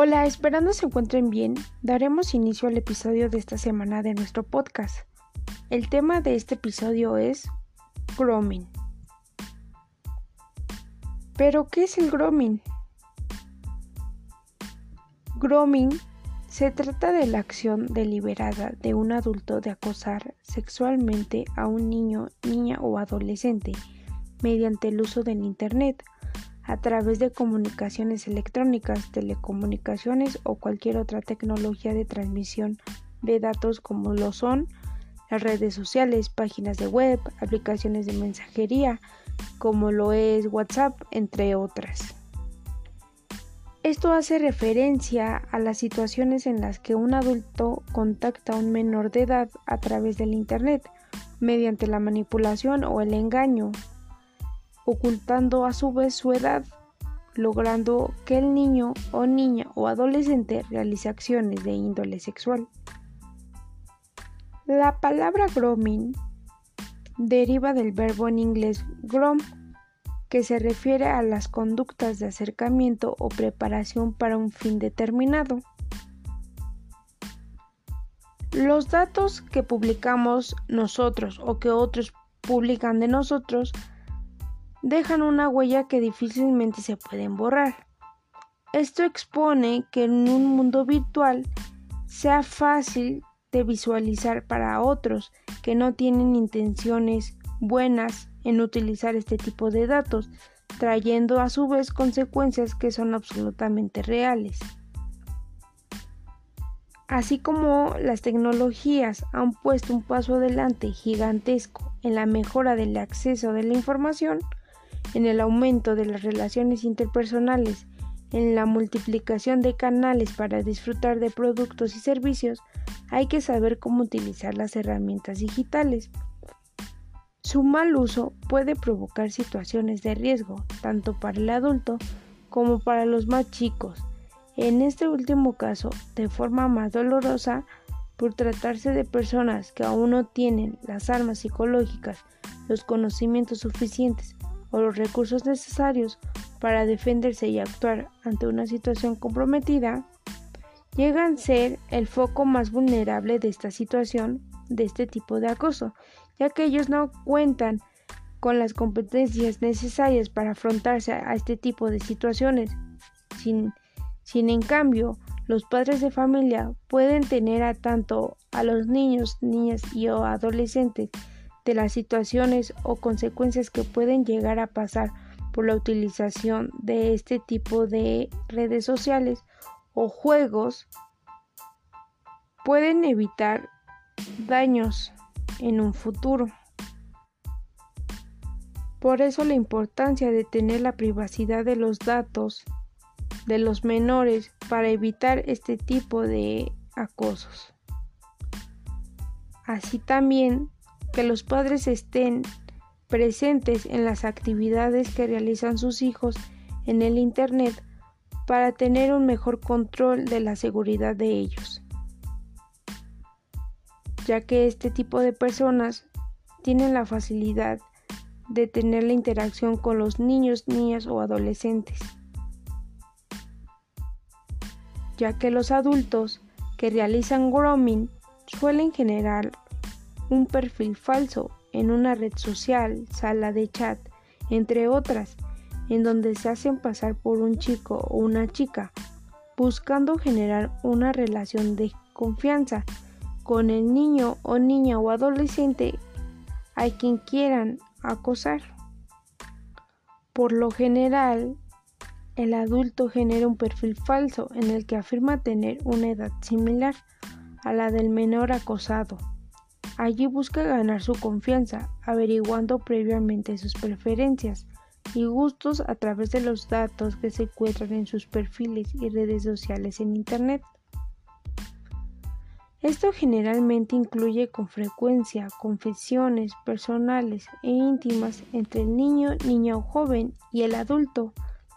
Hola, esperando se encuentren bien, daremos inicio al episodio de esta semana de nuestro podcast. El tema de este episodio es grooming. ¿Pero qué es el grooming? Grooming se trata de la acción deliberada de un adulto de acosar sexualmente a un niño, niña o adolescente mediante el uso del Internet a través de comunicaciones electrónicas, telecomunicaciones o cualquier otra tecnología de transmisión de datos como lo son las redes sociales, páginas de web, aplicaciones de mensajería, como lo es WhatsApp, entre otras. Esto hace referencia a las situaciones en las que un adulto contacta a un menor de edad a través del Internet, mediante la manipulación o el engaño, ocultando a su vez su edad, logrando que el niño o niña o adolescente realice acciones de índole sexual. La palabra grooming deriva del verbo en inglés groom, que se refiere a las conductas de acercamiento o preparación para un fin determinado. Los datos que publicamos nosotros o que otros publican de nosotros dejan una huella que difícilmente se pueden borrar. Esto expone que en un mundo virtual sea fácil de visualizar para otros que no tienen intenciones buenas en utilizar este tipo de datos, trayendo a su vez consecuencias que son absolutamente reales. Así como las tecnologías han puesto un paso adelante gigantesco en la mejora del acceso de la información, en el aumento de las relaciones interpersonales, en la multiplicación de canales para disfrutar de productos y servicios, hay que saber cómo utilizar las herramientas digitales. Su mal uso puede provocar situaciones de riesgo, tanto para el adulto como para los más chicos. En este último caso, de forma más dolorosa, por tratarse de personas que aún no tienen las armas psicológicas, los conocimientos suficientes o los recursos necesarios para defenderse y actuar ante una situación comprometida, llegan a ser el foco más vulnerable de esta situación, de este tipo de acoso, ya que ellos no cuentan con las competencias necesarias para afrontarse a este tipo de situaciones. Sin, sin en cambio, los padres de familia pueden tener a tanto a los niños, niñas y o adolescentes de las situaciones o consecuencias que pueden llegar a pasar por la utilización de este tipo de redes sociales o juegos pueden evitar daños en un futuro. Por eso la importancia de tener la privacidad de los datos de los menores para evitar este tipo de acosos. Así también que los padres estén presentes en las actividades que realizan sus hijos en el Internet para tener un mejor control de la seguridad de ellos, ya que este tipo de personas tienen la facilidad de tener la interacción con los niños, niñas o adolescentes, ya que los adultos que realizan grooming suelen generar un perfil falso en una red social, sala de chat, entre otras, en donde se hacen pasar por un chico o una chica, buscando generar una relación de confianza con el niño o niña o adolescente a quien quieran acosar. Por lo general, el adulto genera un perfil falso en el que afirma tener una edad similar a la del menor acosado. Allí busca ganar su confianza, averiguando previamente sus preferencias y gustos a través de los datos que se encuentran en sus perfiles y redes sociales en Internet. Esto generalmente incluye con frecuencia confesiones personales e íntimas entre el niño, niña o joven y el adulto.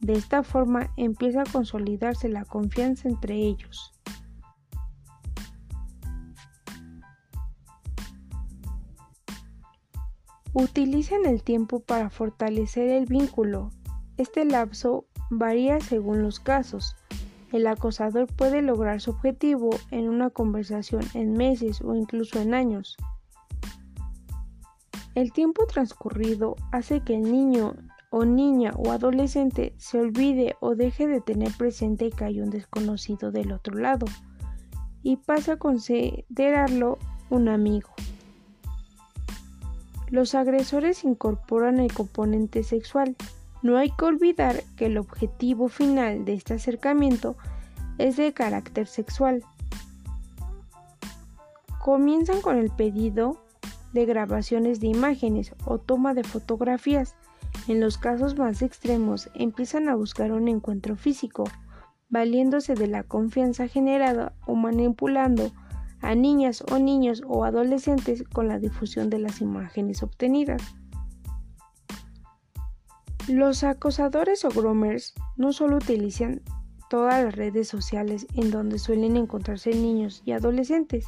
De esta forma empieza a consolidarse la confianza entre ellos. Utilizan el tiempo para fortalecer el vínculo. Este lapso varía según los casos. el acosador puede lograr su objetivo en una conversación en meses o incluso en años. El tiempo transcurrido hace que el niño o niña o adolescente se olvide o deje de tener presente que hay un desconocido del otro lado y pasa a considerarlo un amigo. Los agresores incorporan el componente sexual. No hay que olvidar que el objetivo final de este acercamiento es de carácter sexual. Comienzan con el pedido de grabaciones de imágenes o toma de fotografías. En los casos más extremos empiezan a buscar un encuentro físico, valiéndose de la confianza generada o manipulando a niñas o niños o adolescentes con la difusión de las imágenes obtenidas. Los acosadores o groomers no solo utilizan todas las redes sociales en donde suelen encontrarse niños y adolescentes,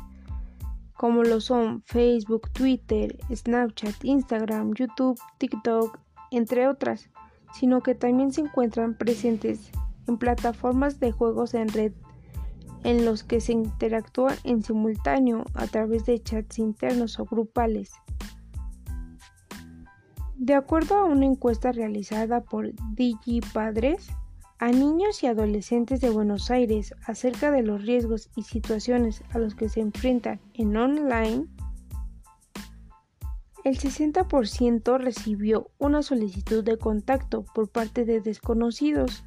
como lo son Facebook, Twitter, Snapchat, Instagram, YouTube, TikTok, entre otras, sino que también se encuentran presentes en plataformas de juegos en red en los que se interactúa en simultáneo a través de chats internos o grupales. De acuerdo a una encuesta realizada por DigiPadres a niños y adolescentes de Buenos Aires acerca de los riesgos y situaciones a los que se enfrentan en online, el 60% recibió una solicitud de contacto por parte de desconocidos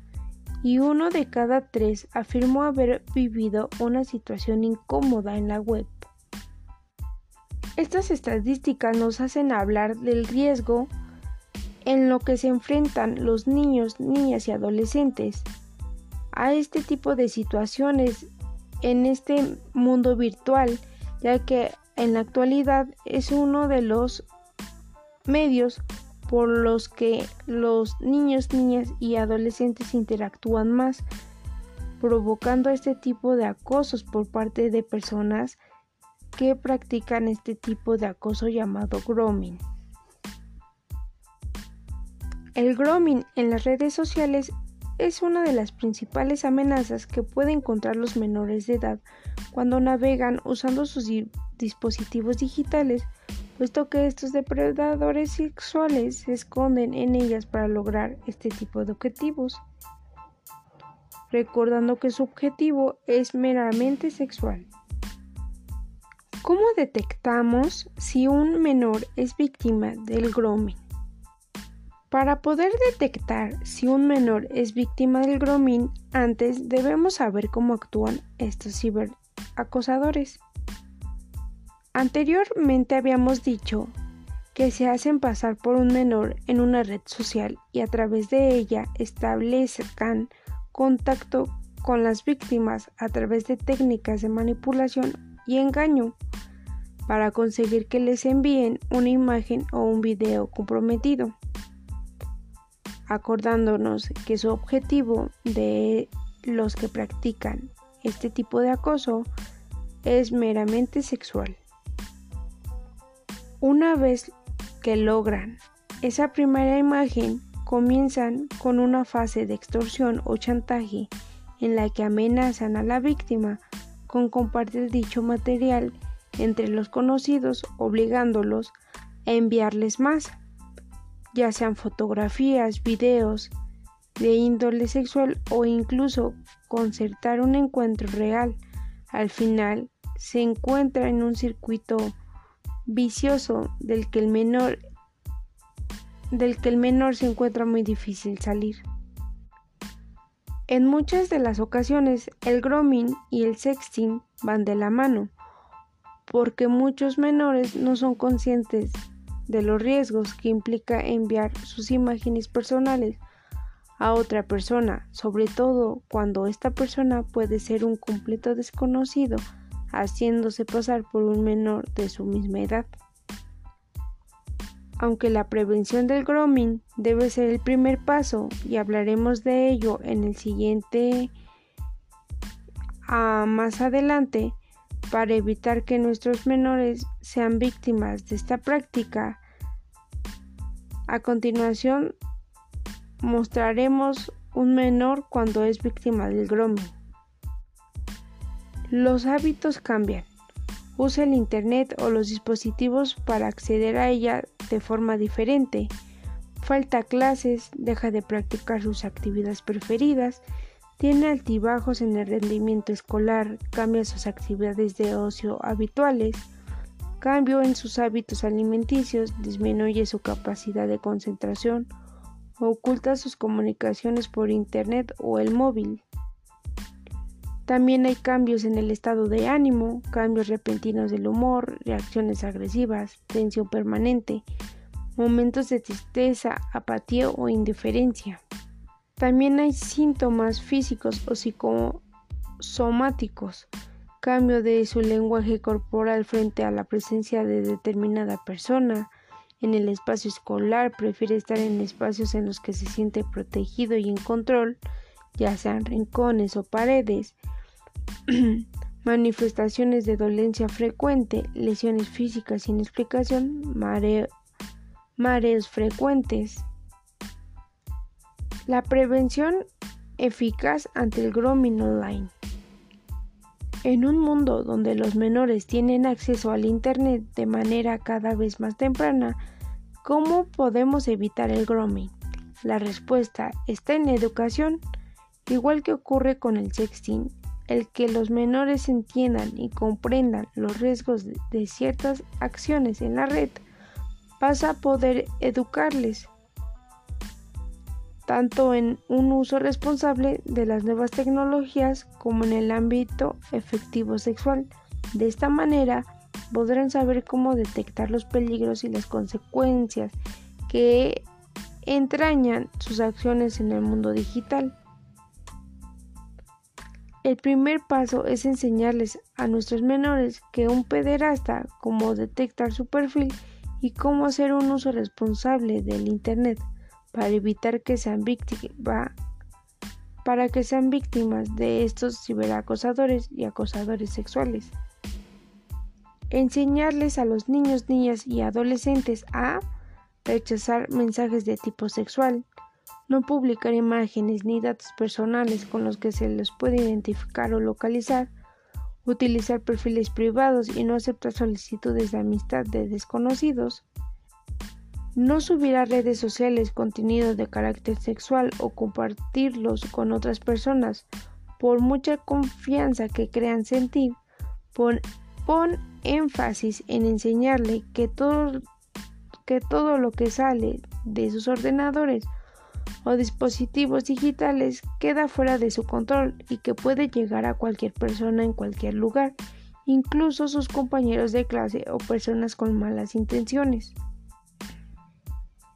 y uno de cada tres afirmó haber vivido una situación incómoda en la web. Estas estadísticas nos hacen hablar del riesgo en lo que se enfrentan los niños, niñas y adolescentes a este tipo de situaciones en este mundo virtual, ya que en la actualidad es uno de los medios por los que los niños, niñas y adolescentes interactúan más, provocando este tipo de acosos por parte de personas que practican este tipo de acoso llamado grooming. El grooming en las redes sociales es una de las principales amenazas que pueden encontrar los menores de edad cuando navegan usando sus dispositivos digitales puesto que estos depredadores sexuales se esconden en ellas para lograr este tipo de objetivos, recordando que su objetivo es meramente sexual. ¿Cómo detectamos si un menor es víctima del grooming? Para poder detectar si un menor es víctima del grooming, antes debemos saber cómo actúan estos ciberacosadores. Anteriormente habíamos dicho que se hacen pasar por un menor en una red social y a través de ella establezcan contacto con las víctimas a través de técnicas de manipulación y engaño para conseguir que les envíen una imagen o un video comprometido, acordándonos que su objetivo de los que practican este tipo de acoso es meramente sexual. Una vez que logran esa primera imagen, comienzan con una fase de extorsión o chantaje en la que amenazan a la víctima con compartir dicho material entre los conocidos, obligándolos a enviarles más, ya sean fotografías, videos de índole sexual o incluso concertar un encuentro real. Al final se encuentra en un circuito vicioso del que el menor del que el menor se encuentra muy difícil salir. En muchas de las ocasiones el grooming y el sexting van de la mano, porque muchos menores no son conscientes de los riesgos que implica enviar sus imágenes personales a otra persona, sobre todo cuando esta persona puede ser un completo desconocido haciéndose pasar por un menor de su misma edad. Aunque la prevención del grooming debe ser el primer paso y hablaremos de ello en el siguiente a más adelante para evitar que nuestros menores sean víctimas de esta práctica. A continuación mostraremos un menor cuando es víctima del grooming. Los hábitos cambian. Usa el Internet o los dispositivos para acceder a ella de forma diferente. Falta clases, deja de practicar sus actividades preferidas, tiene altibajos en el rendimiento escolar, cambia sus actividades de ocio habituales, cambio en sus hábitos alimenticios, disminuye su capacidad de concentración, oculta sus comunicaciones por Internet o el móvil. También hay cambios en el estado de ánimo, cambios repentinos del humor, reacciones agresivas, tensión permanente, momentos de tristeza, apatía o indiferencia. También hay síntomas físicos o psicosomáticos, cambio de su lenguaje corporal frente a la presencia de determinada persona. En el espacio escolar prefiere estar en espacios en los que se siente protegido y en control, ya sean rincones o paredes. manifestaciones de dolencia frecuente, lesiones físicas sin explicación, mareos frecuentes. La prevención eficaz ante el grooming online. En un mundo donde los menores tienen acceso al Internet de manera cada vez más temprana, ¿cómo podemos evitar el grooming? La respuesta está en la educación, igual que ocurre con el sexting el que los menores entiendan y comprendan los riesgos de ciertas acciones en la red pasa a poder educarles tanto en un uso responsable de las nuevas tecnologías como en el ámbito efectivo sexual. De esta manera podrán saber cómo detectar los peligros y las consecuencias que entrañan sus acciones en el mundo digital. El primer paso es enseñarles a nuestros menores que un pederasta, cómo detectar su perfil y cómo hacer un uso responsable del Internet para evitar que sean víctimas para que sean víctimas de estos ciberacosadores y acosadores sexuales. Enseñarles a los niños, niñas y adolescentes a rechazar mensajes de tipo sexual, no publicar imágenes ni datos personales con los que se les puede identificar o localizar, utilizar perfiles privados y no aceptar solicitudes de amistad de desconocidos, no subir a redes sociales contenido de carácter sexual o compartirlos con otras personas, por mucha confianza que crean sentir, pon, pon énfasis en enseñarle que todo, que todo lo que sale de sus ordenadores o dispositivos digitales queda fuera de su control y que puede llegar a cualquier persona en cualquier lugar, incluso sus compañeros de clase o personas con malas intenciones.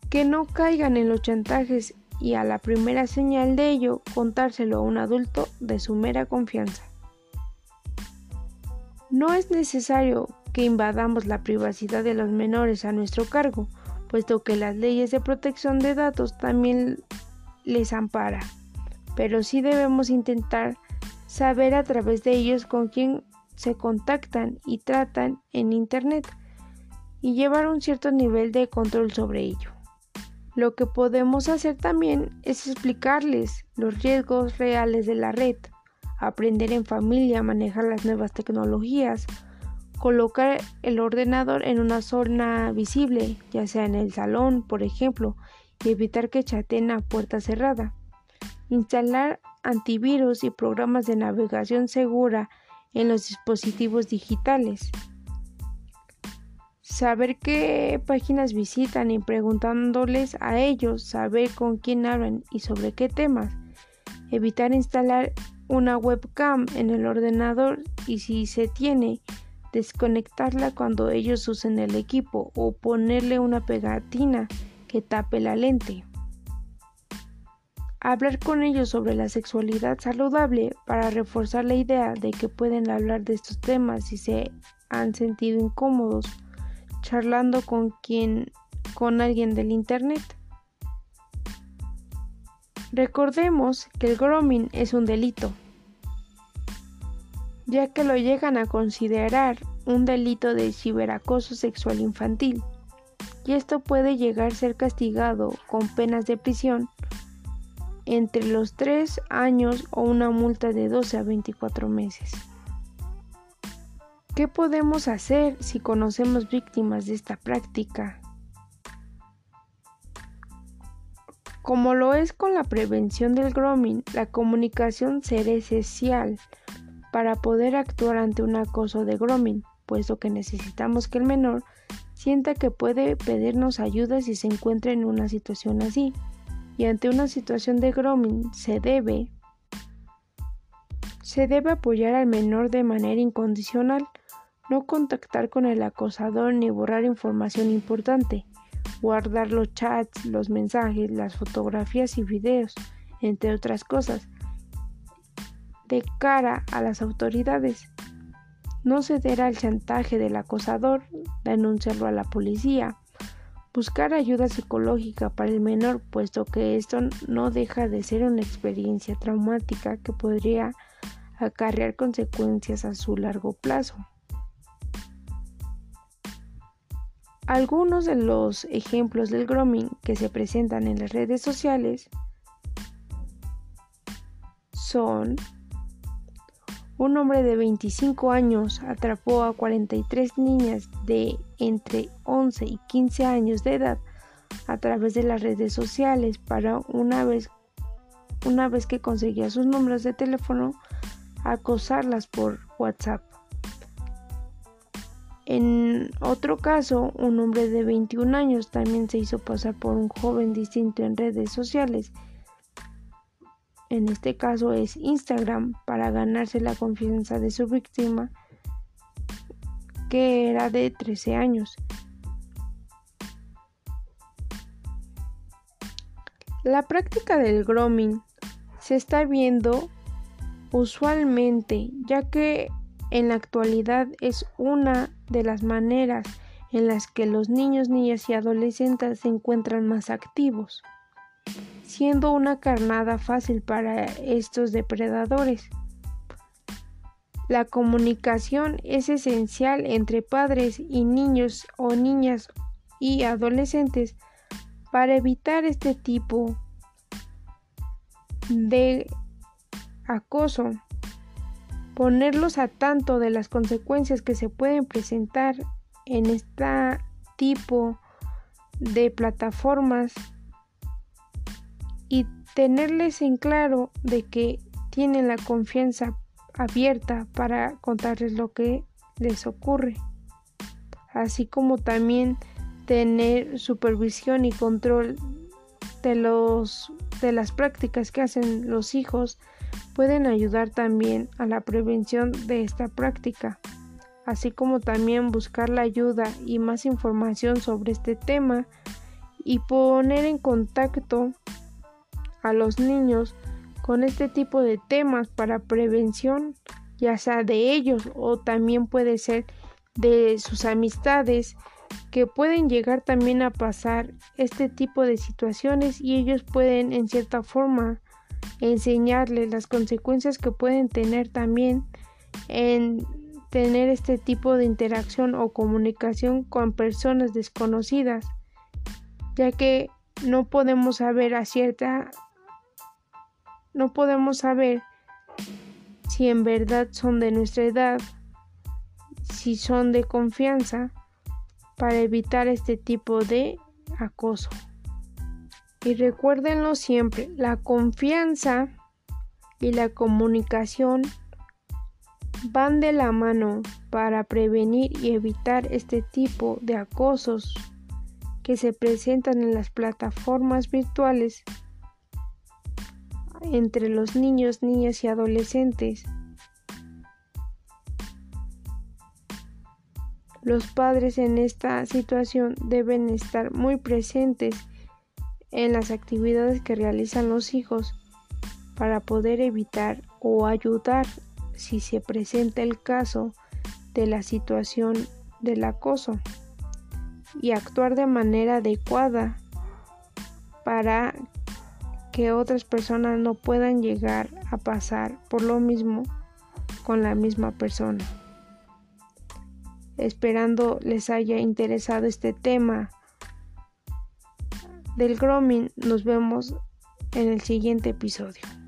Que no caigan en los chantajes y a la primera señal de ello contárselo a un adulto de su mera confianza. No es necesario que invadamos la privacidad de los menores a nuestro cargo, puesto que las leyes de protección de datos también les ampara, pero sí debemos intentar saber a través de ellos con quién se contactan y tratan en Internet y llevar un cierto nivel de control sobre ello. Lo que podemos hacer también es explicarles los riesgos reales de la red, aprender en familia a manejar las nuevas tecnologías, colocar el ordenador en una zona visible, ya sea en el salón, por ejemplo, y evitar que chateen a puerta cerrada. Instalar antivirus y programas de navegación segura en los dispositivos digitales. Saber qué páginas visitan y preguntándoles a ellos, saber con quién hablan y sobre qué temas. Evitar instalar una webcam en el ordenador y si se tiene, desconectarla cuando ellos usen el equipo o ponerle una pegatina que tape la lente. Hablar con ellos sobre la sexualidad saludable para reforzar la idea de que pueden hablar de estos temas si se han sentido incómodos charlando con quien con alguien del internet. Recordemos que el grooming es un delito ya que lo llegan a considerar un delito de ciberacoso sexual infantil, y esto puede llegar a ser castigado con penas de prisión entre los 3 años o una multa de 12 a 24 meses. ¿Qué podemos hacer si conocemos víctimas de esta práctica? Como lo es con la prevención del grooming, la comunicación será esencial para poder actuar ante un acoso de grooming, puesto que necesitamos que el menor sienta que puede pedirnos ayuda si se encuentra en una situación así. Y ante una situación de grooming se debe se debe apoyar al menor de manera incondicional, no contactar con el acosador ni borrar información importante guardar los chats, los mensajes, las fotografías y videos, entre otras cosas, de cara a las autoridades. No ceder al chantaje del acosador, denunciarlo a la policía, buscar ayuda psicológica para el menor, puesto que esto no deja de ser una experiencia traumática que podría acarrear consecuencias a su largo plazo. Algunos de los ejemplos del grooming que se presentan en las redes sociales son un hombre de 25 años atrapó a 43 niñas de entre 11 y 15 años de edad a través de las redes sociales para una vez una vez que conseguía sus números de teléfono acosarlas por WhatsApp. En otro caso, un hombre de 21 años también se hizo pasar por un joven distinto en redes sociales. En este caso es Instagram para ganarse la confianza de su víctima, que era de 13 años. La práctica del grooming se está viendo usualmente, ya que en la actualidad es una de las maneras en las que los niños, niñas y adolescentes se encuentran más activos, siendo una carnada fácil para estos depredadores. La comunicación es esencial entre padres y niños o niñas y adolescentes para evitar este tipo de acoso ponerlos a tanto de las consecuencias que se pueden presentar en este tipo de plataformas y tenerles en claro de que tienen la confianza abierta para contarles lo que les ocurre. Así como también tener supervisión y control de los de las prácticas que hacen los hijos pueden ayudar también a la prevención de esta práctica, así como también buscar la ayuda y más información sobre este tema y poner en contacto a los niños con este tipo de temas para prevención, ya sea de ellos o también puede ser de sus amistades que pueden llegar también a pasar este tipo de situaciones y ellos pueden en cierta forma enseñarles las consecuencias que pueden tener también en tener este tipo de interacción o comunicación con personas desconocidas, ya que no podemos saber a cierta no podemos saber si en verdad son de nuestra edad, si son de confianza, para evitar este tipo de acoso. Y recuérdenlo siempre, la confianza y la comunicación van de la mano para prevenir y evitar este tipo de acosos que se presentan en las plataformas virtuales entre los niños, niñas y adolescentes. Los padres en esta situación deben estar muy presentes en las actividades que realizan los hijos para poder evitar o ayudar si se presenta el caso de la situación del acoso y actuar de manera adecuada para que otras personas no puedan llegar a pasar por lo mismo con la misma persona. Esperando les haya interesado este tema del grooming. Nos vemos en el siguiente episodio.